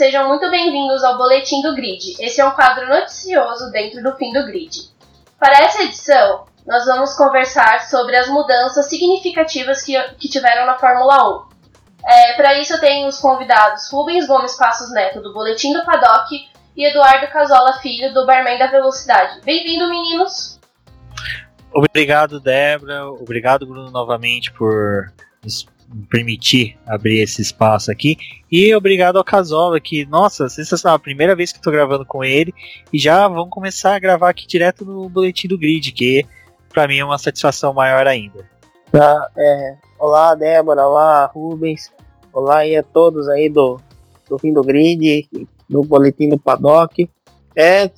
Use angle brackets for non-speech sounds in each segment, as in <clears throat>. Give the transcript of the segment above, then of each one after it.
sejam muito bem-vindos ao Boletim do Grid. Esse é um quadro noticioso dentro do fim do grid. Para essa edição, nós vamos conversar sobre as mudanças significativas que, que tiveram na Fórmula 1. É, Para isso, eu tenho os convidados Rubens Gomes Passos Neto, do Boletim do Paddock, e Eduardo Casola Filho, do Barman da Velocidade. Bem-vindo, meninos! Obrigado, Débora. Obrigado, Bruno, novamente por nos permitir abrir esse espaço aqui. E obrigado ao Casola, que, nossa, sensacional, a primeira vez que estou gravando com ele. E já vamos começar a gravar aqui direto no boletim do grid, que para mim é uma satisfação maior ainda. Tá, é, olá, Débora, olá, Rubens, olá aí a todos aí do, do fim do grid, do boletim do paddock. É,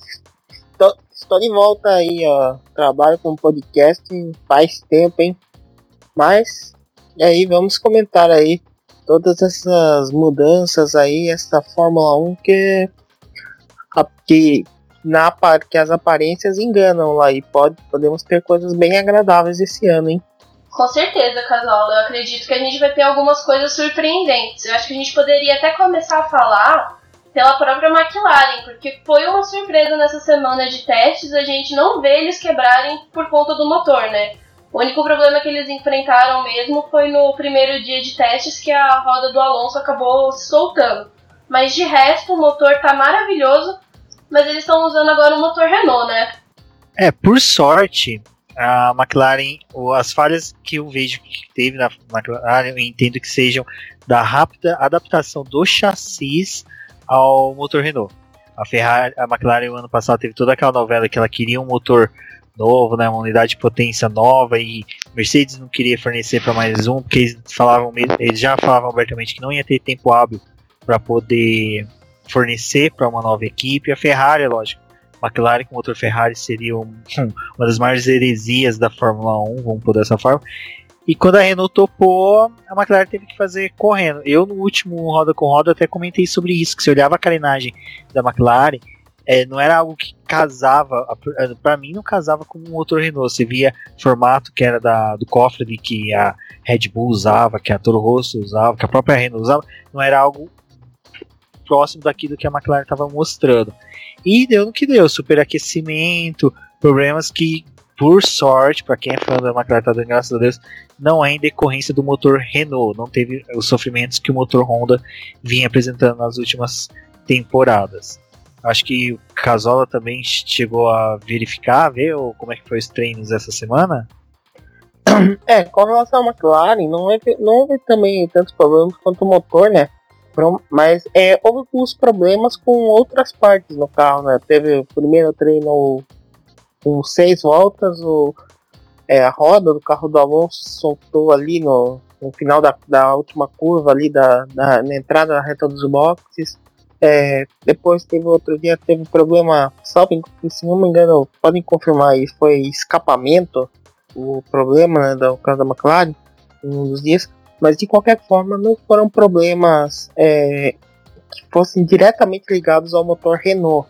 tô, estou de volta aí, ó. Trabalho com podcast faz tempo, hein? Mas e aí vamos comentar aí todas essas mudanças aí, essa Fórmula 1 que, que, na, que as aparências enganam lá e pode, podemos ter coisas bem agradáveis esse ano, hein? Com certeza, Casal. Eu acredito que a gente vai ter algumas coisas surpreendentes. Eu acho que a gente poderia até começar a falar pela própria McLaren, porque foi uma surpresa nessa semana de testes a gente não ver eles quebrarem por conta do motor, né? O único problema que eles enfrentaram mesmo foi no primeiro dia de testes que a roda do Alonso acabou se soltando. Mas de resto, o motor tá maravilhoso, mas eles estão usando agora o motor Renault, né? É, por sorte, a McLaren, as falhas que eu vejo que teve na McLaren, eu entendo que sejam da rápida adaptação do chassis ao motor Renault. A Ferrari, a McLaren no ano passado teve toda aquela novela que ela queria um motor novo, né, uma unidade de potência nova e Mercedes não queria fornecer para mais um porque eles falavam, eles já falavam abertamente que não ia ter tempo hábil para poder fornecer para uma nova equipe. A Ferrari, lógico, McLaren com motor Ferrari seria um, uma das maiores heresias da Fórmula 1, vamos por dessa forma. E quando a Renault topou, a McLaren teve que fazer correndo. Eu no último roda com roda até comentei sobre isso, que se olhava a carenagem da McLaren, é, não era algo que casava, para mim não casava com o motor Renault. Você via formato que era da, do cofre que a Red Bull usava, que a Toro Rosso usava, que a própria Renault usava, não era algo próximo daquilo que a McLaren estava mostrando. E deu no que deu, superaquecimento, problemas que, por sorte, para quem é fã da McLaren, tá dando graças a Deus, não é em decorrência do motor Renault, não teve os sofrimentos que o motor Honda vinha apresentando nas últimas temporadas. Acho que o Casola também chegou a verificar, ver como é que foi os treinos essa semana. <clears throat> É, com relação à McLaren, não houve, não houve também tantos problemas quanto o motor, né? Mas é, houve alguns problemas com outras partes no carro, né? Teve o primeiro treino com seis voltas, o, é, a roda do carro do Alonso soltou ali no, no final da, da última curva ali da, da na entrada da reta dos boxes. É, depois teve outro dia, teve problema, salve, se não me engano, podem confirmar isso, foi escapamento, o problema né, do caso da McLaren, um dos dias, mas de qualquer forma não foram problemas é, que fossem diretamente ligados ao motor Renault.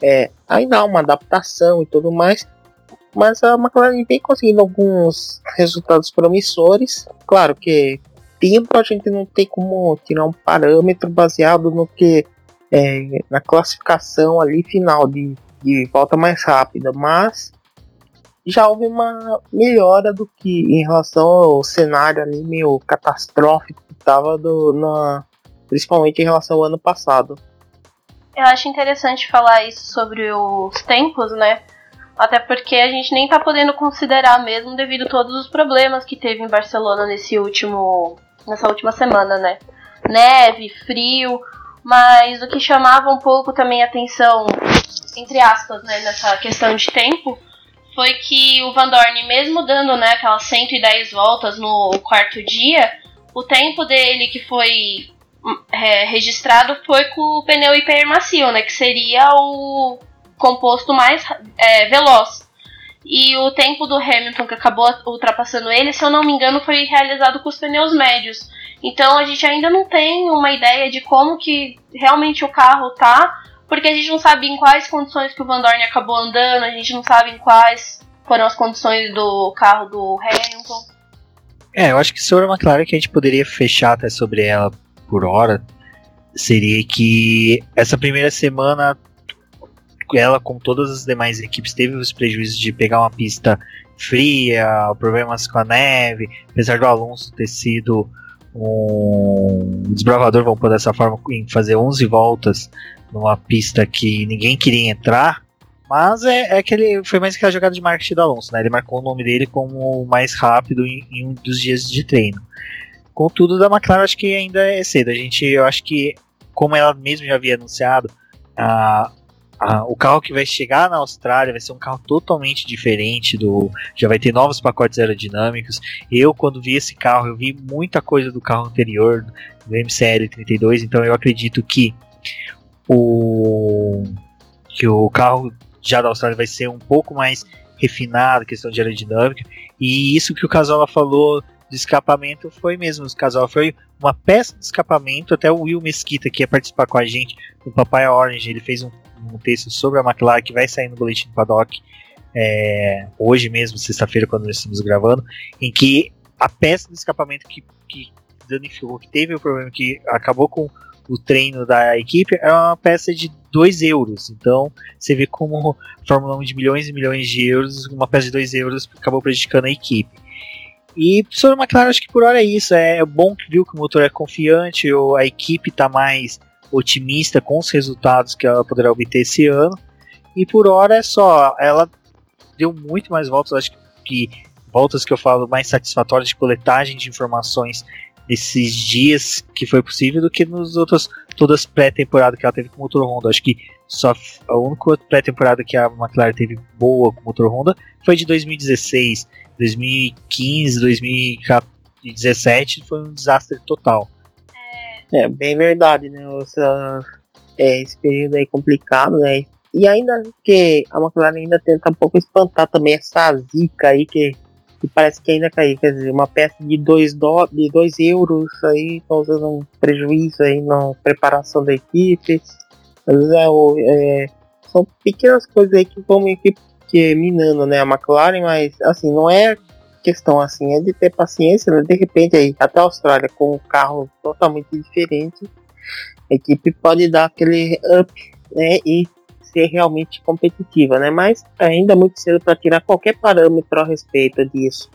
É, ainda há uma adaptação e tudo mais, mas a McLaren vem conseguindo alguns resultados promissores. Claro que tempo a gente não tem como tirar um parâmetro baseado no que é, na classificação ali final de, de volta mais rápida, mas já houve uma melhora do que em relação ao cenário ali meio catastrófico que estava na, principalmente em relação ao ano passado. Eu acho interessante falar isso sobre os tempos, né? Até porque a gente nem tá podendo considerar mesmo devido a todos os problemas que teve em Barcelona nesse último nessa última semana, né? Neve, frio, mas o que chamava um pouco também atenção, entre aspas, né, nessa questão de tempo, foi que o Van Dorn, mesmo dando né, aquelas 110 voltas no quarto dia, o tempo dele que foi é, registrado foi com o pneu hipermacio, né, que seria o composto mais é, veloz. E o tempo do Hamilton, que acabou ultrapassando ele, se eu não me engano, foi realizado com os pneus médios. Então a gente ainda não tem uma ideia de como que realmente o carro tá, porque a gente não sabe em quais condições que o Van Dorn acabou andando, a gente não sabe em quais foram as condições do carro do Hamilton. É, eu acho que sobre a McLaren que a gente poderia fechar até sobre ela por hora, seria que essa primeira semana ela, como todas as demais equipes, teve os prejuízos de pegar uma pista fria, problemas com a neve, apesar do Alonso ter sido um desbravador, vamos pôr dessa forma, em fazer 11 voltas numa pista que ninguém queria entrar. Mas é, é que ele foi mais que a jogada de marketing do Alonso, né? Ele marcou o nome dele como mais rápido em, em um dos dias de treino. Contudo, da McLaren acho que ainda é cedo. A gente, eu acho que, como ela mesmo já havia anunciado, a, a, o carro que vai chegar na Austrália vai ser um carro totalmente diferente do, já vai ter novos pacotes aerodinâmicos. Eu quando vi esse carro, eu vi muita coisa do carro anterior, do MCL 32, então eu acredito que o que o carro já da Austrália vai ser um pouco mais refinado, questão de aerodinâmica. E isso que o Casola falou de escapamento foi mesmo. O Casola foi uma peça de escapamento. Até o Will Mesquita, que ia participar com a gente no Papai Orange, ele fez um, um texto sobre a McLaren que vai sair no Boletim do Paddock é, hoje mesmo, sexta-feira, quando nós estamos gravando, em que a peça de escapamento que, que danificou, que teve o problema, que acabou com o treino da equipe é uma peça de 2 euros. Então você vê como a Fórmula 1 de milhões e milhões de euros, uma peça de 2 euros acabou prejudicando a equipe. E sobre a McLaren, acho que por hora é isso. É bom que viu que o motor é confiante, a equipe está mais otimista com os resultados que ela poderá obter esse ano. E por hora é só. Ela deu muito mais voltas, acho que voltas que eu falo mais satisfatórias de coletagem de informações nesses dias que foi possível do que nos outros todas pré-temporada que ela teve com o motor Honda. Acho que só a única pré-temporada que a McLaren teve boa com o motor Honda foi de 2016, 2015, 2017 foi um desastre total. É, bem verdade, né? Essa, é, esse período aí complicado, né? E ainda que a McLaren ainda tenta um pouco espantar também essa zica aí que que parece que ainda caiu. Quer dizer, uma peça de 2 de dois euros aí causando um prejuízo aí na preparação da equipe. Mas é, é, são pequenas coisas aí que vão que, que minando né, a McLaren, mas assim, não é questão assim, é de ter paciência, né? De repente aí, até a Austrália com um carro totalmente diferente, a equipe pode dar aquele up, né? E ser realmente competitiva, né? Mas ainda é muito cedo para tirar qualquer parâmetro a respeito disso.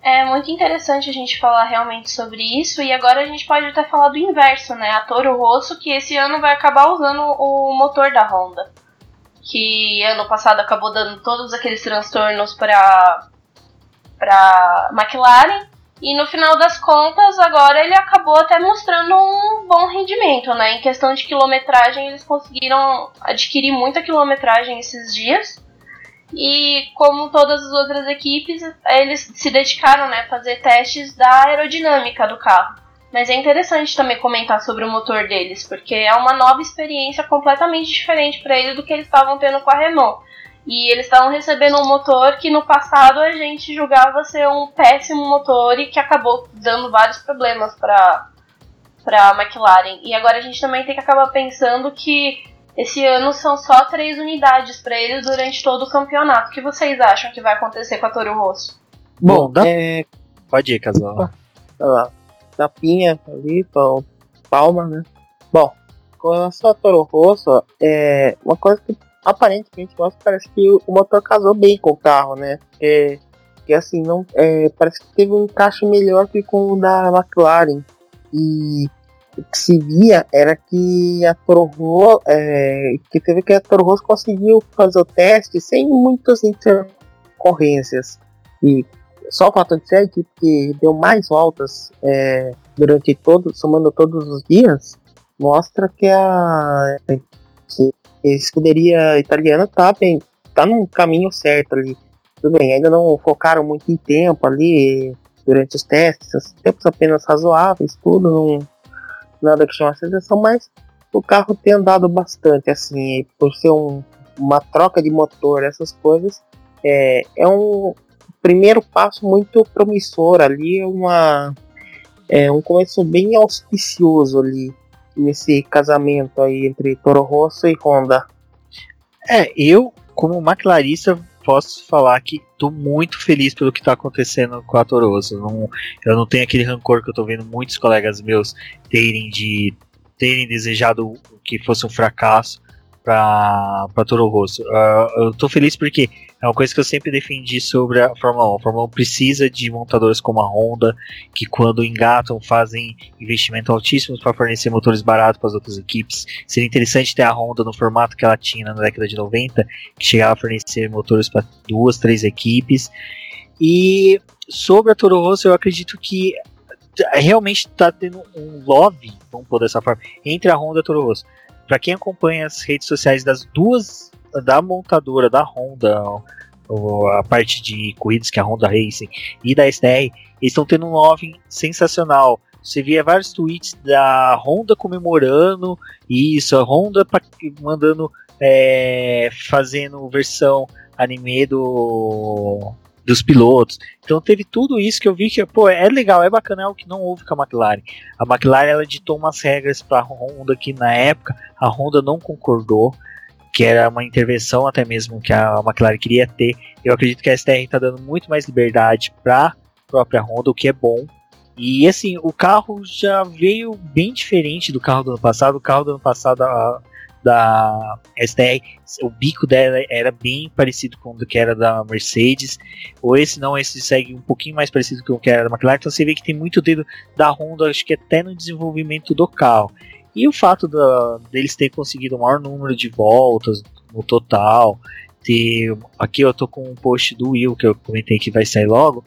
É muito interessante a gente falar realmente sobre isso e agora a gente pode até falar do inverso, né? A Toro Rosso que esse ano vai acabar usando o motor da Honda, que ano passado acabou dando todos aqueles transtornos para para McLaren e no final das contas, agora ele acabou até mostrando um bom rendimento, né? Em questão de quilometragem, eles conseguiram adquirir muita quilometragem esses dias. E como todas as outras equipes, eles se dedicaram né, a fazer testes da aerodinâmica do carro. Mas é interessante também comentar sobre o motor deles, porque é uma nova experiência completamente diferente para eles do que eles estavam tendo com a Renault. E eles estavam recebendo um motor que no passado a gente julgava ser um péssimo motor e que acabou dando vários problemas para para McLaren. E agora a gente também tem que acabar pensando que esse ano são só três unidades para eles durante todo o campeonato. O que vocês acham que vai acontecer com a Toro Rosso? Bom, dá... é... pode ir, casal. Tapinha ali, palma, né? Bom, com relação a Toro Rosso, é uma coisa que aparentemente mostra parece que o motor casou bem com o carro, né? Que assim, não, é, parece que teve um encaixe melhor que com o da McLaren. E o que se via era que a Toro Rosso, é, que teve que a Toro Rosso conseguiu fazer o teste sem muitas intercorrências. E só o fato de ser a equipe que deu mais voltas é, durante todo, somando todos os dias, mostra que a que a escuderia italiana tá bem, tá num caminho certo ali. Tudo bem, ainda não focaram muito em tempo ali durante os testes, tempos apenas razoáveis, tudo, não, nada que chama atenção, mas o carro tem andado bastante, assim, por ser um, uma troca de motor, essas coisas, é, é um primeiro passo muito promissor ali, uma, é um começo bem auspicioso ali nesse casamento aí entre Toro Rosso e Honda? É, eu, como McLarista, posso falar que tô muito feliz pelo que tá acontecendo com a Toro Rosso. Não, eu não tenho aquele rancor que eu tô vendo muitos colegas meus terem de terem desejado que fosse um fracasso para Toro Rosso. Uh, eu tô feliz porque é uma coisa que eu sempre defendi sobre a Fórmula 1. A Fórmula 1 precisa de montadoras como a Honda, que quando engatam fazem investimento altíssimos para fornecer motores baratos para as outras equipes. Seria interessante ter a Honda no formato que ela tinha na década de 90, que chegava a fornecer motores para duas, três equipes. E sobre a Toro Rosso, eu acredito que realmente está tendo um love, vamos pôr dessa forma, entre a Honda e a Toro Rosso. Para quem acompanha as redes sociais das duas, da montadora, da Honda, a parte de corridas que é a Honda Racing e da STR, estão tendo um love sensacional. Você via vários tweets da Honda comemorando isso, a Honda mandando é, fazendo versão anime do dos pilotos. Então teve tudo isso que eu vi que, pô, é legal, é bacana, é o que não houve com a McLaren. A McLaren ela ditou umas regras para a Honda que na época a Honda não concordou, que era uma intervenção até mesmo que a McLaren queria ter. Eu acredito que a STR está dando muito mais liberdade para a própria Honda, o que é bom. E assim, o carro já veio bem diferente do carro do ano passado. O carro do ano passado, a, da STR, o bico dela era bem parecido com o que era da Mercedes, ou esse não, esse segue um pouquinho mais parecido com o que era da McLaren, então você vê que tem muito dedo da Honda, acho que até no desenvolvimento do carro. E o fato da, deles terem conseguido o maior número de voltas no total, ter, aqui eu tô com um post do Will que eu comentei que vai sair logo.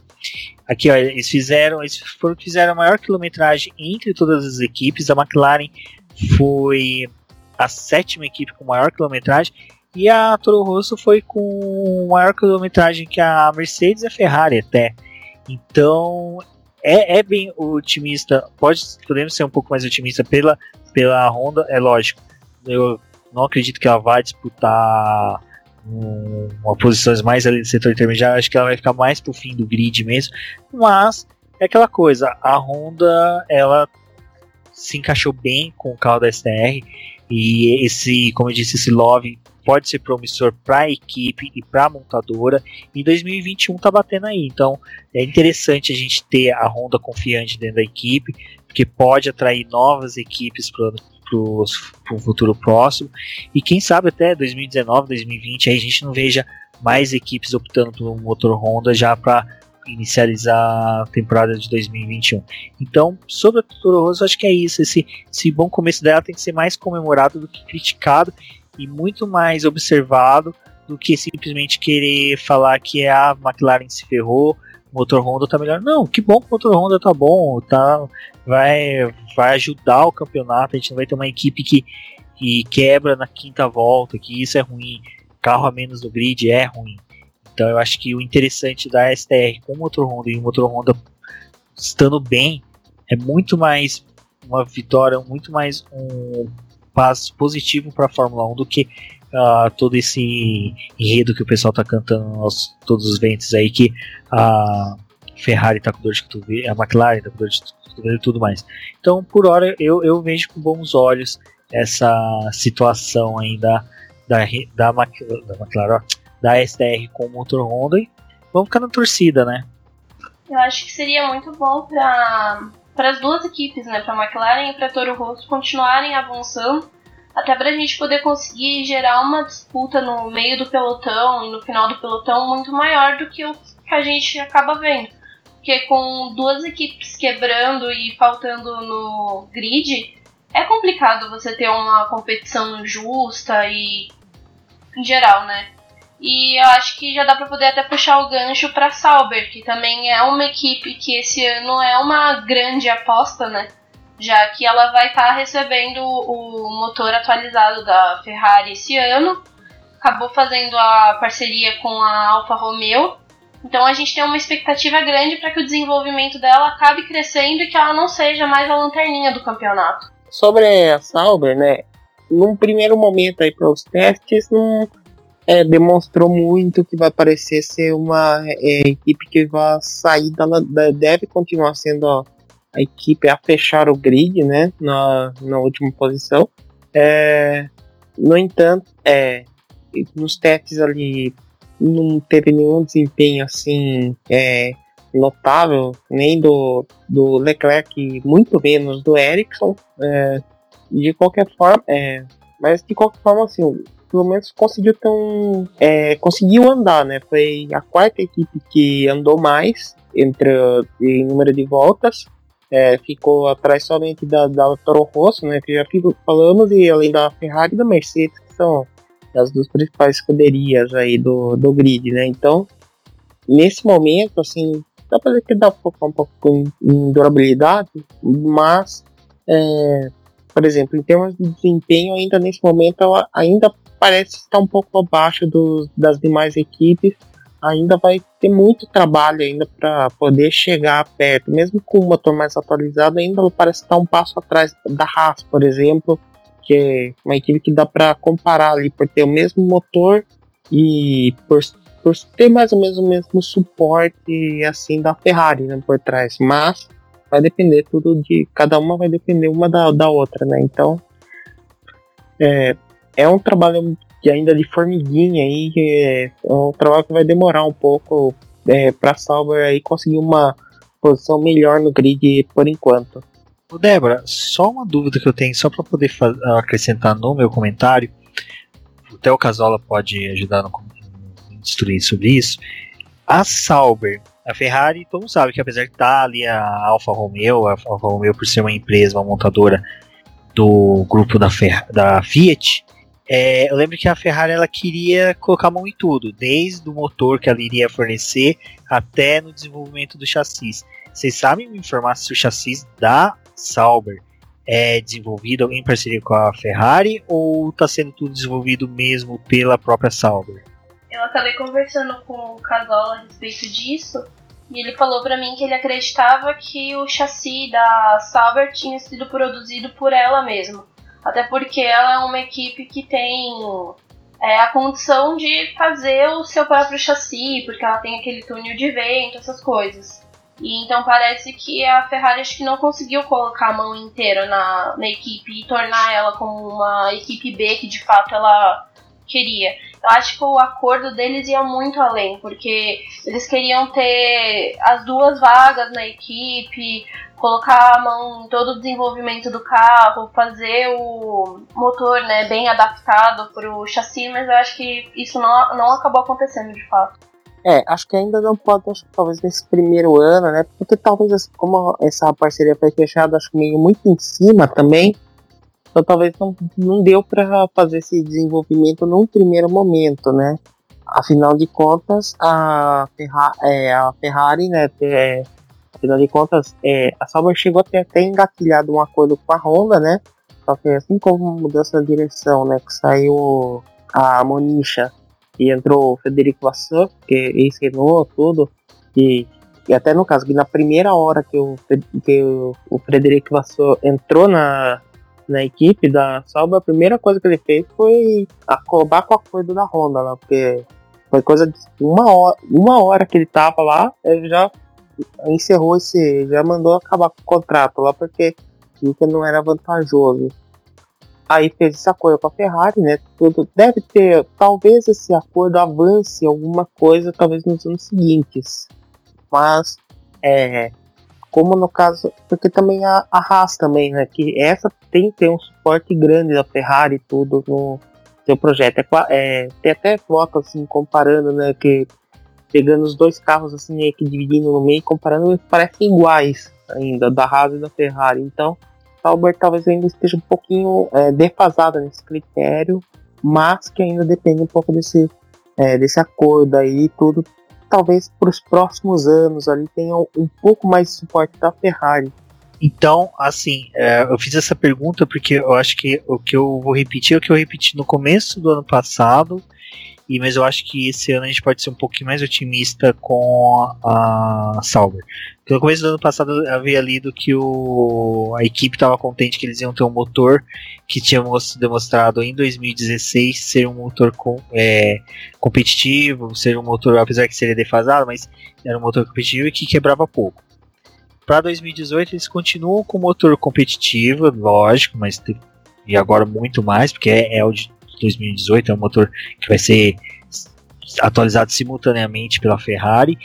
Aqui ó, eles fizeram, eles foram fizeram a maior quilometragem entre todas as equipes. A McLaren foi a sétima equipe com maior quilometragem. E a Toro Rosso foi com maior quilometragem que a Mercedes e a Ferrari até. Então é, é bem otimista. Pode podemos ser um pouco mais otimista pela, pela Honda, é lógico. Eu não acredito que ela vai disputar um, uma posições mais ali do setor intermediário. Acho que ela vai ficar mais pro fim do grid mesmo. Mas é aquela coisa, a Honda ela se encaixou bem com o carro da STR e esse, como eu disse, esse love pode ser promissor para a equipe e para a montadora. E 2021 tá batendo aí, então é interessante a gente ter a Honda confiante dentro da equipe, porque pode atrair novas equipes para o futuro próximo. E quem sabe até 2019, 2020 aí a gente não veja mais equipes optando por um motor Honda já para inicializar a temporada de 2021. Então, sobre a Toro Rosso, acho que é isso. Esse, esse bom começo dela tem que ser mais comemorado do que criticado e muito mais observado do que simplesmente querer falar que a McLaren se ferrou, motor Honda tá melhor. Não, que bom que o motor Honda tá bom, tá, vai, vai ajudar o campeonato. A gente não vai ter uma equipe que, que quebra na quinta volta, que isso é ruim. Carro a menos no grid é ruim. Então eu acho que o interessante da STR com o motor Honda e o motor Honda estando bem é muito mais uma vitória, muito mais um passo positivo para a Fórmula 1 do que uh, todo esse enredo que o pessoal está cantando aos todos os ventos aí que a Ferrari está com dor de cotovelo, a McLaren está com dor de cotovelo e tudo mais. Então, por hora, eu, eu vejo com bons olhos essa situação aí da, da, da, da McLaren, ó, da STR com o motor Honda e vamos ficar na torcida, né? Eu acho que seria muito bom para para as duas equipes, né, para a McLaren e para Toro Rosso continuarem avançando, até para a gente poder conseguir gerar uma disputa no meio do pelotão e no final do pelotão muito maior do que o que a gente acaba vendo. Porque com duas equipes quebrando e faltando no grid, é complicado você ter uma competição justa e em geral, né? E eu acho que já dá para poder até puxar o gancho para Sauber, que também é uma equipe que esse ano é uma grande aposta, né? Já que ela vai estar tá recebendo o motor atualizado da Ferrari esse ano. Acabou fazendo a parceria com a Alfa Romeo. Então a gente tem uma expectativa grande para que o desenvolvimento dela acabe crescendo e que ela não seja mais a lanterninha do campeonato. Sobre a Sauber, né? Num primeiro momento aí para os testes, não é, demonstrou muito que vai parecer ser uma é, equipe que vai sair da, deve continuar sendo a, equipe a fechar o grid, né, na, na última posição. É, no entanto, é, nos testes ali não teve nenhum desempenho assim é, notável, nem do, do Leclerc, muito menos do Ericsson. É, de qualquer forma, é, mas de qualquer forma, assim, pelo menos conseguiu ter um, é, conseguiu andar, né? Foi a quarta equipe que andou mais entre em número de voltas. É, ficou atrás somente da, da Toro Rosso, né? Que já falamos, e além da Ferrari e da Mercedes, que são as duas principais escuderias aí do, do grid, né? Então, nesse momento, assim, dá pra dizer que dá pra focar um pouco em, em durabilidade, mas, é, por exemplo, em termos de desempenho, ainda nesse momento, ainda parece estar um pouco abaixo do, das demais equipes. Ainda vai ter muito trabalho ainda para poder chegar perto, mesmo com o motor mais atualizado, ainda parece estar um passo atrás da Haas, por exemplo, que é uma equipe que dá para comparar ali por ter o mesmo motor e por, por ter mais ou menos o mesmo suporte assim da Ferrari né, por trás. Mas vai depender tudo de. Cada uma vai depender uma da, da outra, né? Então é, é um trabalho que ainda de formiguinha aí, é, é um trabalho que vai demorar um pouco é, para Sauber aí conseguir uma posição melhor no grid por enquanto. Débora, só uma dúvida que eu tenho, só para poder acrescentar no meu comentário, até o Casola pode ajudar no destruir sobre isso. A Sauber, a Ferrari, todo mundo sabe que apesar de estar ali a Alfa Romeo, a Alfa Romeo por ser uma empresa, uma montadora do grupo da, Fer da Fiat, é, eu lembro que a Ferrari ela queria colocar a mão em tudo, desde o motor que ela iria fornecer até no desenvolvimento do chassis. Vocês sabem me informar se o chassis da Sauber é desenvolvido em parceria com a Ferrari ou está sendo tudo desenvolvido mesmo pela própria Sauber? Eu acabei conversando com o Casola a respeito disso e ele falou para mim que ele acreditava que o chassi da Sauber tinha sido produzido por ela mesma. Até porque ela é uma equipe que tem é, a condição de fazer o seu próprio chassi, porque ela tem aquele túnel de vento, essas coisas. E então parece que a Ferrari acho que não conseguiu colocar a mão inteira na, na equipe e tornar ela como uma equipe B que de fato ela queria. Eu acho que o acordo deles ia muito além, porque eles queriam ter as duas vagas na equipe, colocar a mão em todo o desenvolvimento do carro, fazer o motor né, bem adaptado para o chassi, mas eu acho que isso não, não acabou acontecendo de fato. É, acho que ainda não pode, acho que talvez nesse primeiro ano, né? Porque talvez, assim, como essa parceria foi fechada, acho que meio muito em cima também, então talvez não, não deu para fazer esse desenvolvimento num primeiro momento, né? Afinal de contas, a, Ferra é, a Ferrari, né? É, afinal de contas, é, a Sauber chegou a ter até engatilhado um acordo com a Honda, né? Só que assim como mudança de direção, né? Que saiu a Monisha e entrou o Federico Vassan, que ex-Renault, tudo, e, e até no caso, que na primeira hora que o, que o, o Frederico Vassan entrou na, na equipe da Sauber, a primeira coisa que ele fez foi acabar com o acordo da Honda lá, porque foi coisa de uma hora, uma hora que ele tava lá, ele já encerrou esse, já mandou acabar com o contrato lá, porque viu que não era vantajoso aí fez esse acordo com a Ferrari, né? Tudo deve ter, talvez esse acordo avance alguma coisa, talvez nos anos seguintes. Mas é, como no caso, porque também a, a Haas também, né? Que essa tem que ter um suporte grande da Ferrari tudo no seu projeto. É, é, tem até foto assim comparando, né? Que pegando os dois carros assim meio que dividindo no meio, comparando, parecem iguais ainda da Haas e da Ferrari. Então Sauber talvez ainda esteja um pouquinho é, defasada nesse critério, mas que ainda depende um pouco desse, é, desse acordo aí tudo. Talvez para os próximos anos ali tenha um pouco mais de suporte da Ferrari. Então, assim, é, eu fiz essa pergunta porque eu acho que o que eu vou repetir é o que eu repeti no começo do ano passado e, mas eu acho que esse ano a gente pode ser um pouquinho mais otimista com a, Sauber. Porque no começo do ano passado eu havia lido que o, a equipe estava contente que eles iam ter um motor que tinha demonstrado em 2016 ser um motor com, é, competitivo, ser um motor, apesar que seria defasado, mas era um motor competitivo e que quebrava pouco. Para 2018 eles continuam com motor competitivo, lógico, mas e agora muito mais, porque é, é o de 2018, é um motor que vai ser atualizado simultaneamente pela Ferrari.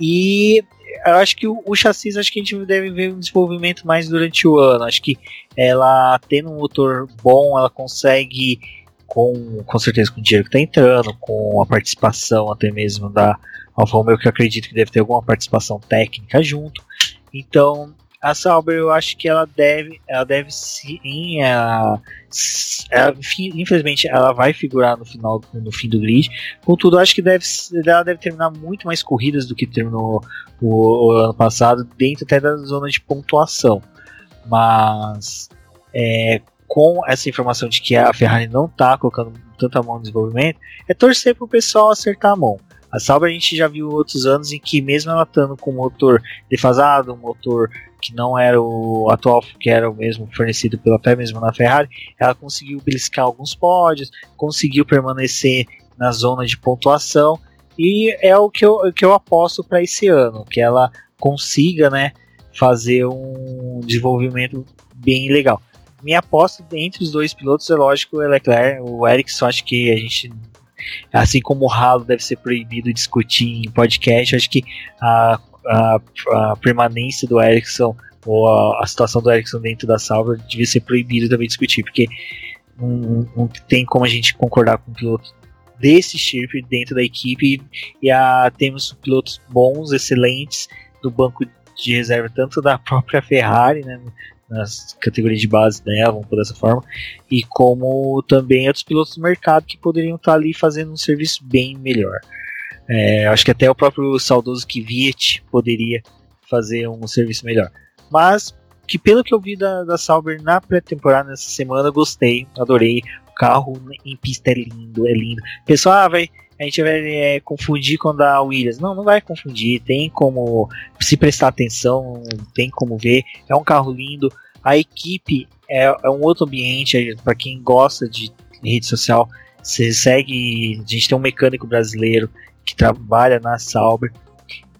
E eu acho que o, o chassi, acho que a gente deve ver um desenvolvimento mais durante o ano. Acho que ela tendo um motor bom, ela consegue com, com certeza com o dinheiro que está entrando, com a participação até mesmo da Alfa Romeo, que eu acredito que deve ter alguma participação técnica junto. Então, a Sauber eu acho que ela deve, ela deve sim, ela, ela, infelizmente ela vai figurar no final, no fim do grid. Contudo, acho que deve, ela deve terminar muito mais corridas do que terminou o, o ano passado, dentro até da zona de pontuação. Mas é, com essa informação de que a Ferrari não está colocando tanta mão no desenvolvimento, é torcer para o pessoal acertar a mão. A Sauber a gente já viu outros anos em que mesmo ela estando com um motor defasado, um motor que não era o atual, que era o mesmo fornecido pela até mesmo na Ferrari, ela conseguiu beliscar alguns pódios, conseguiu permanecer na zona de pontuação e é o que eu, que eu aposto para esse ano, que ela consiga, né, fazer um desenvolvimento bem legal. Minha aposta entre os dois pilotos é lógico, o Leclerc, o Ericsson, acho que a gente assim como o ralo deve ser proibido discutir em podcast, acho que a, a, a permanência do Ericsson ou a, a, situação do Ericsson dentro da Sauber devia ser proibido também discutir, porque não, não tem como a gente concordar com um piloto desse chip dentro da equipe e a, temos pilotos bons, excelentes do banco de reserva tanto da <laughs> própria Ferrari, né, nas categorias de base dela, vamos por dessa forma, e como também outros pilotos do mercado que poderiam estar ali fazendo um serviço bem melhor. É, acho que até o próprio saudoso Kvyat poderia fazer um serviço melhor. Mas que pelo que eu vi da, da Sauber na pré-temporada nessa semana, gostei, adorei. O carro em pista é lindo, é lindo. Pessoal, ah, vai, a gente vai é, confundir com a Williams. Não, não vai confundir. Tem como se prestar atenção, tem como ver. É um carro lindo. A equipe é, é um outro ambiente. Para quem gosta de rede social, você segue. A gente tem um mecânico brasileiro que trabalha na Sauber,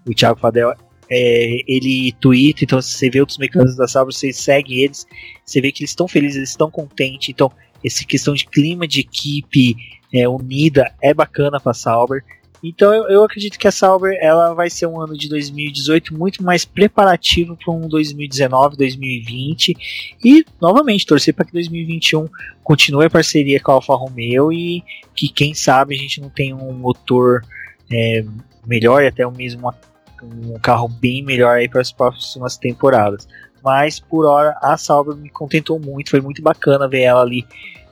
o Thiago Fadel. É, ele twitta, então você vê outros mecânicos da Sauber, você segue eles, você vê que eles estão felizes, eles estão contentes. Então, essa questão de clima de equipe é, unida é bacana para a Sauber. Então eu, eu, acredito que a Sauber ela vai ser um ano de 2018 muito mais preparativo para um 2019, 2020 e novamente torcer para que 2021 continue a parceria com a Alfa Romeo e que quem sabe a gente não tenha um motor é, melhor e até o mesmo um carro bem melhor aí para as próximas temporadas. Mas por hora a Sauber me contentou muito, foi muito bacana ver ela ali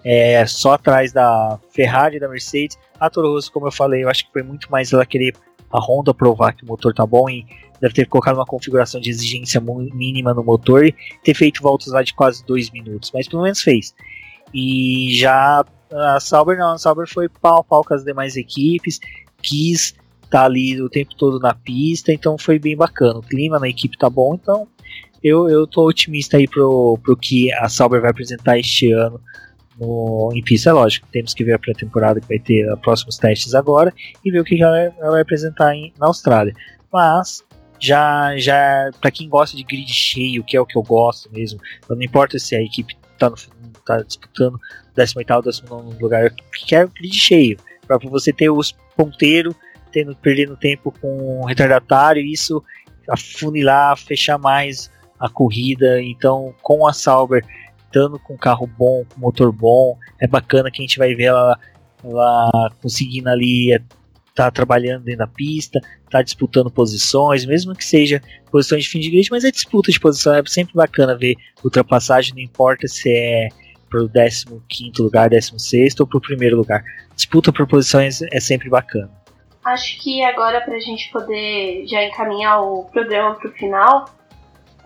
é, só atrás da Ferrari e da Mercedes. A Toro Rosso, como eu falei, eu acho que foi muito mais ela querer a Honda provar que o motor tá bom e deve ter colocado uma configuração de exigência mínima no motor e ter feito voltas lá de quase dois minutos, mas pelo menos fez. E já a Sauber não, a Sauber foi pau a pau com as demais equipes, quis estar tá ali o tempo todo na pista, então foi bem bacana. O clima na equipe tá bom, então eu, eu tô otimista aí pro, pro que a Sauber vai apresentar este ano no, em pista. É lógico, temos que ver a pré-temporada que vai ter os próximos testes agora e ver o que ela, ela vai apresentar em, na Austrália. Mas já, já para quem gosta de grid cheio, que é o que eu gosto mesmo, não importa se a equipe está tá disputando 18 19 lugar, eu quero grid cheio, para você ter os ponteiros tendo perdendo tempo com retardatário, isso afunilar, fechar mais a corrida. Então, com a Sauber estando com carro bom, com motor bom, é bacana que a gente vai ver ela, ela conseguindo ali é, tá trabalhando dentro da pista, tá disputando posições, mesmo que seja posições de fim de grid, mas é disputa de posição, é sempre bacana ver ultrapassagem, não importa se é pro 15 lugar, 16 ou pro primeiro lugar. Disputa por posições é sempre bacana. Acho que agora para a gente poder já encaminhar o programa para o final,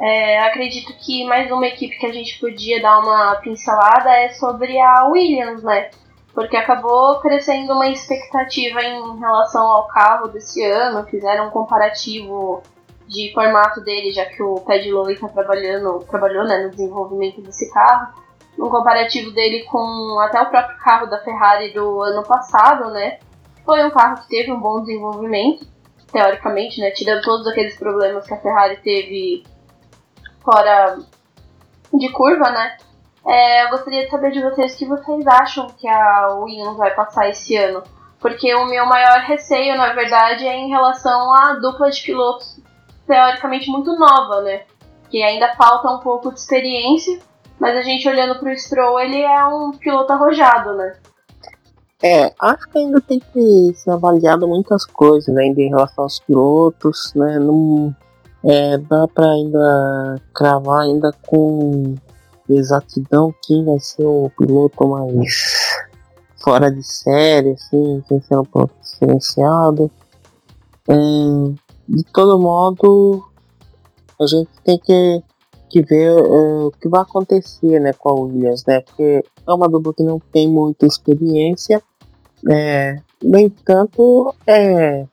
é, acredito que mais uma equipe que a gente podia dar uma pincelada é sobre a Williams, né? Porque acabou crescendo uma expectativa em relação ao carro desse ano, fizeram um comparativo de formato dele, já que o Paddy Lowe está trabalhando, trabalhou né, no desenvolvimento desse carro. Um comparativo dele com até o próprio carro da Ferrari do ano passado, né? Foi um carro que teve um bom desenvolvimento, teoricamente, né? Tirando todos aqueles problemas que a Ferrari teve fora de curva, né? É, eu gostaria de saber de vocês o que vocês acham que a Williams vai passar esse ano. Porque o meu maior receio, na verdade, é em relação à dupla de pilotos teoricamente muito nova, né? Que ainda falta um pouco de experiência, mas a gente olhando pro Stroll, ele é um piloto arrojado, né? É, acho que ainda tem que ser avaliado muitas coisas né, ainda em relação aos pilotos, né? Não é, dá para ainda cravar ainda com exatidão quem vai ser o piloto mais fora de série, assim, quem será o piloto diferenciado. É, de todo modo, a gente tem que, que ver uh, o que vai acontecer né, com a Williams, né? Porque é uma dupla que não tem muita experiência é, no entanto, é,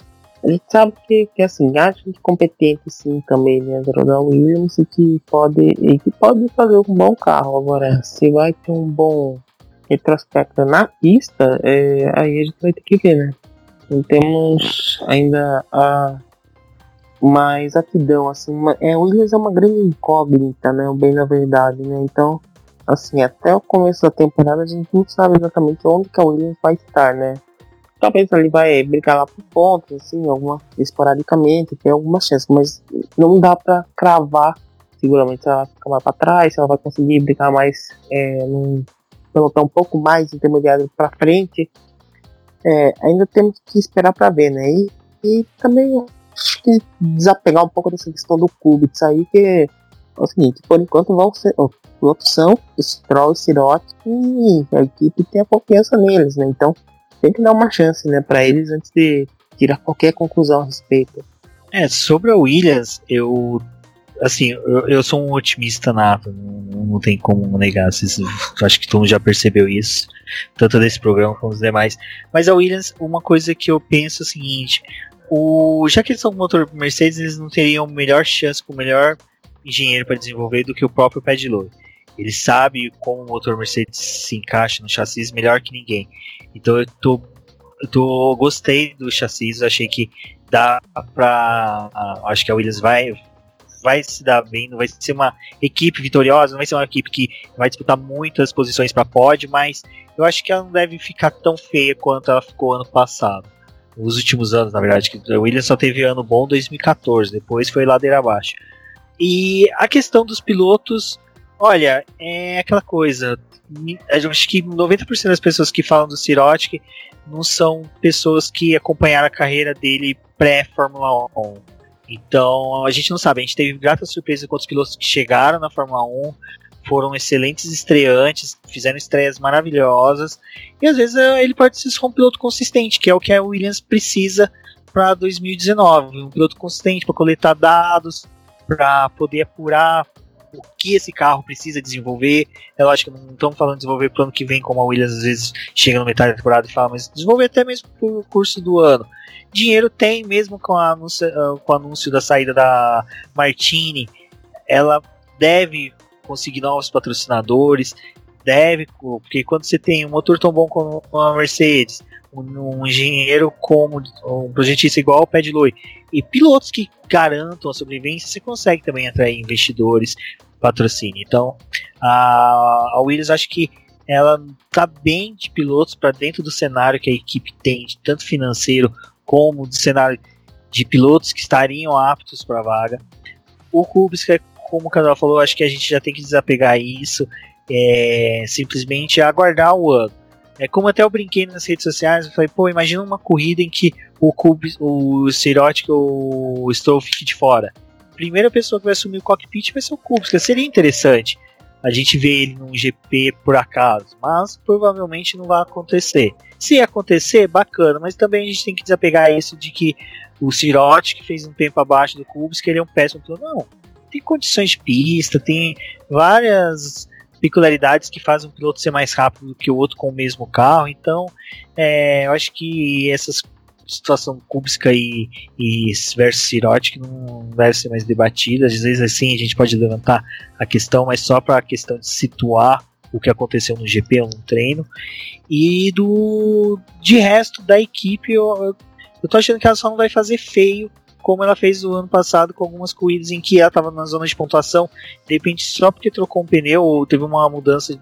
a gente sabe que, que assim, há gente competente sim também dentro da Williams e que pode, e que pode fazer um bom carro. Agora, se vai ter um bom retrospecto na pista, é, aí a gente vai ter que ver, né? Não temos ainda a uma exatidão, assim, uma, é, o Williams é uma grande incógnita, né? Bem na verdade, né? Então, assim, até o começo da temporada a gente não sabe exatamente onde que a Williams vai estar, né? Talvez ele vai brigar lá por pontos, assim, alguma, esporadicamente, tem algumas chances, mas não dá pra cravar seguramente se ela vai ficar mais pra trás, se ela vai conseguir brigar mais é, num pelotão um pouco mais intermediário pra frente. É, ainda temos que esperar pra ver, né? E, e também acho que desapegar um pouco dessa questão do Kubica aí, que é o seguinte, por enquanto vão ser, opção, Stroll e Sirot, e a equipe tem a confiança neles, né? Então tem que dar uma chance, né, para eles antes de tirar qualquer conclusão a respeito. É, sobre a Williams, eu assim, eu, eu sou um otimista nato, não, não tem como negar, vocês, acho que todo mundo já percebeu isso, tanto desse programa como os demais. Mas a Williams, uma coisa que eu penso é o seguinte: o, já que eles são motor Mercedes, eles não teriam melhor chance com o melhor engenheiro para desenvolver do que o próprio Lowe. Ele sabe como o motor Mercedes se encaixa no chassi melhor que ninguém. Então eu tô, eu tô gostei do chassi, achei que dá pra. Acho que a Williams vai, vai se dar bem, não vai ser uma equipe vitoriosa, não vai ser uma equipe que vai disputar muitas posições para pod, mas eu acho que ela não deve ficar tão feia quanto ela ficou ano passado. Nos últimos anos, na verdade, que a Williams só teve ano bom em 2014, depois foi ladeira abaixo. E a questão dos pilotos, olha, é aquela coisa. Acho que 90% das pessoas que falam do Sirotic não são pessoas que acompanharam a carreira dele pré-Fórmula 1. Então a gente não sabe, a gente teve grata surpresa com os pilotos que chegaram na Fórmula 1, foram excelentes estreantes, fizeram estreias maravilhosas, e às vezes é, ele pode ser um piloto consistente, que é o que a Williams precisa para 2019, um piloto consistente para coletar dados, para poder apurar o que esse carro precisa desenvolver. É lógico que não estamos falando de desenvolver para o ano que vem, como a Williams às vezes chega no metade da temporada e fala, mas desenvolver até mesmo para o curso do ano. Dinheiro tem, mesmo com, anúncio, ah, com o anúncio da saída da Martini, ela deve conseguir novos patrocinadores, deve, porque quando você tem um motor tão bom como a Mercedes, um, um engenheiro como um projetista igual o Pad Loy e pilotos que garantam a sobrevivência, você consegue também atrair investidores, patrocínio. Então, a, a Williams acho que ela tá bem de pilotos para dentro do cenário que a equipe tem, tanto financeiro como do cenário de pilotos que estariam aptos para a vaga. O Kubica, como o canal falou, acho que a gente já tem que desapegar isso, é, simplesmente aguardar o ano. É como até eu brinquei nas redes sociais, eu falei, pô, imagina uma corrida em que o Cube, o Serotic ou o Stroll fique de fora. Primeira pessoa que vai assumir o cockpit vai ser o Kubica. Seria interessante a gente ver ele num GP por acaso, mas provavelmente não vai acontecer. Se acontecer, bacana, mas também a gente tem que desapegar isso de que o Sirotic fez um tempo abaixo do Kubica, ele é um péssimo piloto. Não, tem condições de pista, tem várias peculiaridades que fazem um piloto ser mais rápido do que o outro com o mesmo carro. Então, é, eu acho que essas situação Kubica e, e versus Sirotic não deve ser mais debatida. Às vezes assim a gente pode levantar a questão, mas só para a questão de situar o que aconteceu no GP ou no treino. E do de resto da equipe, eu, eu, eu tô achando que ela só não vai fazer feio como ela fez o ano passado com algumas corridas em que ela estava na zona de pontuação, de repente só porque trocou um pneu ou teve uma mudança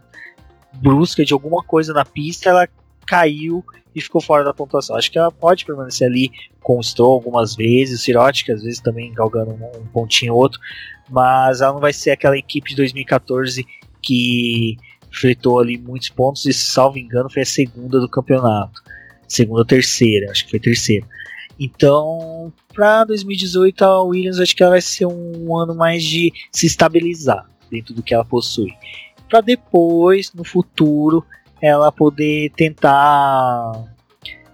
brusca de alguma coisa na pista, ela caiu e ficou fora da pontuação. Acho que ela pode permanecer ali com o Stroll algumas vezes, o Sirote, que às vezes também galgando um, um pontinho ou outro, mas ela não vai ser aquela equipe de 2014 que fretou ali muitos pontos e, salvo engano, foi a segunda do campeonato. Segunda ou terceira, acho que foi terceira. Então, para 2018, a Williams acho que ela vai ser um ano mais de se estabilizar dentro do que ela possui. Para depois, no futuro, ela poder tentar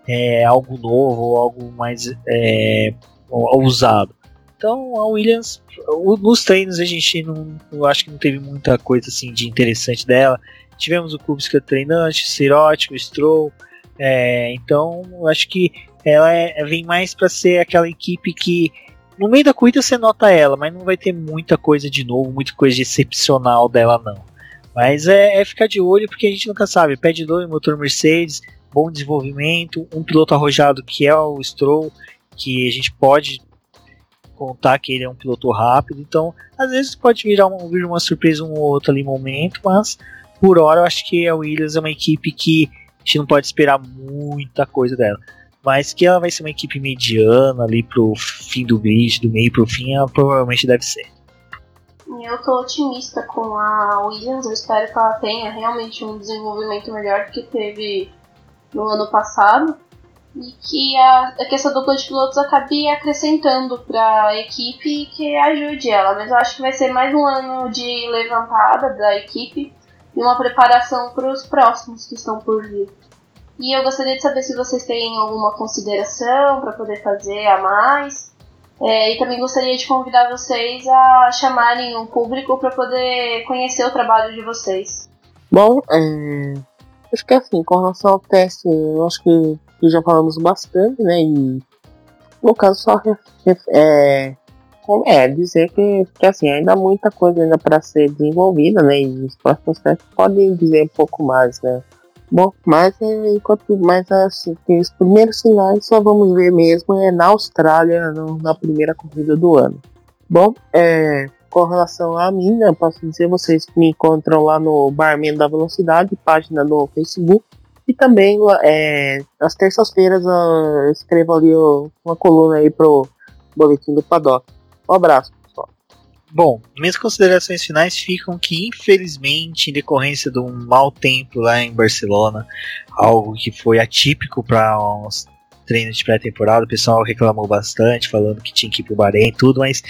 é, algo novo, algo mais é, ousado. Então a Williams, nos treinos a gente não, eu acho que não teve muita coisa assim de interessante dela. Tivemos o Kubica treinante, Sirote, o Stroll. É, então eu acho que ela é, vem mais para ser aquela equipe que no meio da corrida você nota ela, mas não vai ter muita coisa de novo, muita coisa excepcional dela não. Mas é, é ficar de olho porque a gente nunca sabe. Pad 2, motor Mercedes, bom desenvolvimento, um piloto arrojado que é o Stroll, que a gente pode contar que ele é um piloto rápido. Então, às vezes pode virar uma, vir uma surpresa um ou outro ali momento, mas por hora eu acho que a Williams é uma equipe que a gente não pode esperar muita coisa dela. Mas que ela vai ser uma equipe mediana ali pro fim do grid, do meio pro fim, ela provavelmente deve ser. Eu tô otimista com a Williams, eu espero que ela tenha realmente um desenvolvimento melhor do que teve no ano passado e que a, que essa dupla de pilotos acabe acrescentando para a equipe e que ajude ela. Mas eu acho que vai ser mais um ano de levantada da equipe e uma preparação para os próximos que estão por vir. E eu gostaria de saber se vocês têm alguma consideração para poder fazer a mais. É, e também gostaria de convidar vocês a chamarem o público para poder conhecer o trabalho de vocês. Bom, é, acho que assim, com relação ao teste, eu acho que, que já falamos bastante, né? E no caso só é, é dizer que, que assim, ainda há muita coisa ainda para ser desenvolvida, né? E os próximos testes podem dizer um pouco mais, né? Bom, mas é, enquanto mais assim, os primeiros sinais só vamos ver mesmo é na Austrália, no, na primeira corrida do ano. Bom, é, com relação a mim, né, posso dizer, vocês me encontram lá no Barman da Velocidade, página no Facebook. E também, é, às terças-feiras, eu escrevo ali uma coluna aí pro Boletim do Paddock. Um abraço. Bom, minhas considerações finais ficam que, infelizmente, em decorrência de um mau tempo lá em Barcelona, algo que foi atípico para uns treinos de pré-temporada, o pessoal reclamou bastante, falando que tinha que ir pro Bahrein e tudo, mas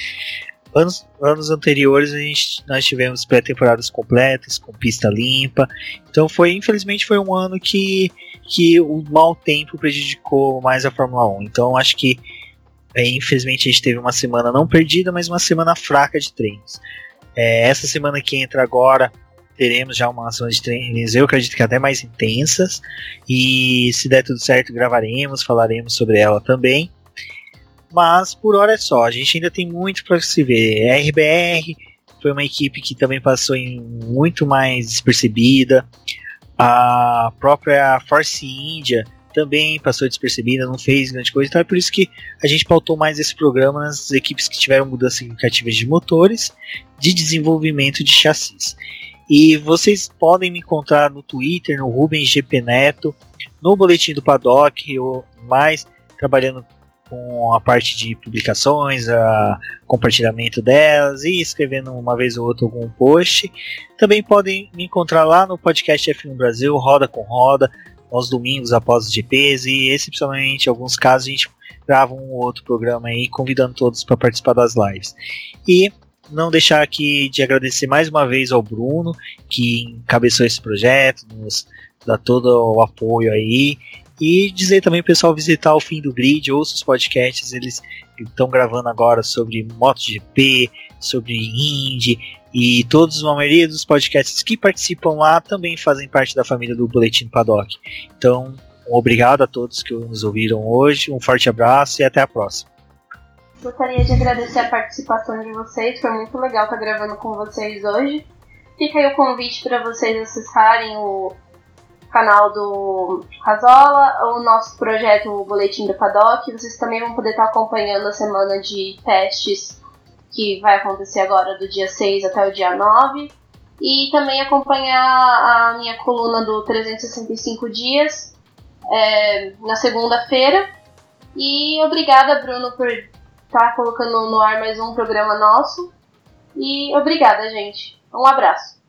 anos, anos anteriores a gente, nós tivemos pré-temporadas completas, com pista limpa, então foi, infelizmente, foi um ano que, que o mau tempo prejudicou mais a Fórmula 1, então acho que é, infelizmente a gente teve uma semana não perdida, mas uma semana fraca de treinos. É, essa semana que entra agora teremos já uma semana de treinos, eu acredito que até mais intensas. E se der tudo certo, gravaremos, falaremos sobre ela também. Mas por hora é só, a gente ainda tem muito para se ver. A RBR foi uma equipe que também passou em muito mais despercebida. A própria Force India também passou despercebida, não fez grande coisa. Então é por isso que a gente pautou mais esse programa nas equipes que tiveram mudanças significativas de motores, de desenvolvimento de chassis. E vocês podem me encontrar no Twitter, no Rubens GP Neto, no Boletim do Paddock, ou mais trabalhando com a parte de publicações, a compartilhamento delas e escrevendo uma vez ou outra algum post. Também podem me encontrar lá no podcast F1 Brasil, Roda com Roda, aos domingos após os GPs e excepcionalmente em alguns casos a gente grava um outro programa aí convidando todos para participar das lives. E não deixar aqui de agradecer mais uma vez ao Bruno que encabeçou esse projeto, nos dá todo o apoio aí e dizer também o pessoal visitar o fim do grid, ouça os podcasts, eles estão gravando agora sobre MotoGP, sobre Indy, e todos, a maioria dos podcasts que participam lá também fazem parte da família do Boletim Paddock. Então, obrigado a todos que nos ouviram hoje, um forte abraço e até a próxima. Gostaria de agradecer a participação de vocês, foi muito legal estar gravando com vocês hoje. Fica aí o convite para vocês acessarem o canal do Casola, o nosso projeto o Boletim do Paddock. Vocês também vão poder estar acompanhando a semana de testes que vai acontecer agora do dia 6 até o dia 9. E também acompanhar a minha coluna do 365 dias, é, na segunda-feira. E obrigada, Bruno, por estar colocando no ar mais um programa nosso. E obrigada, gente. Um abraço.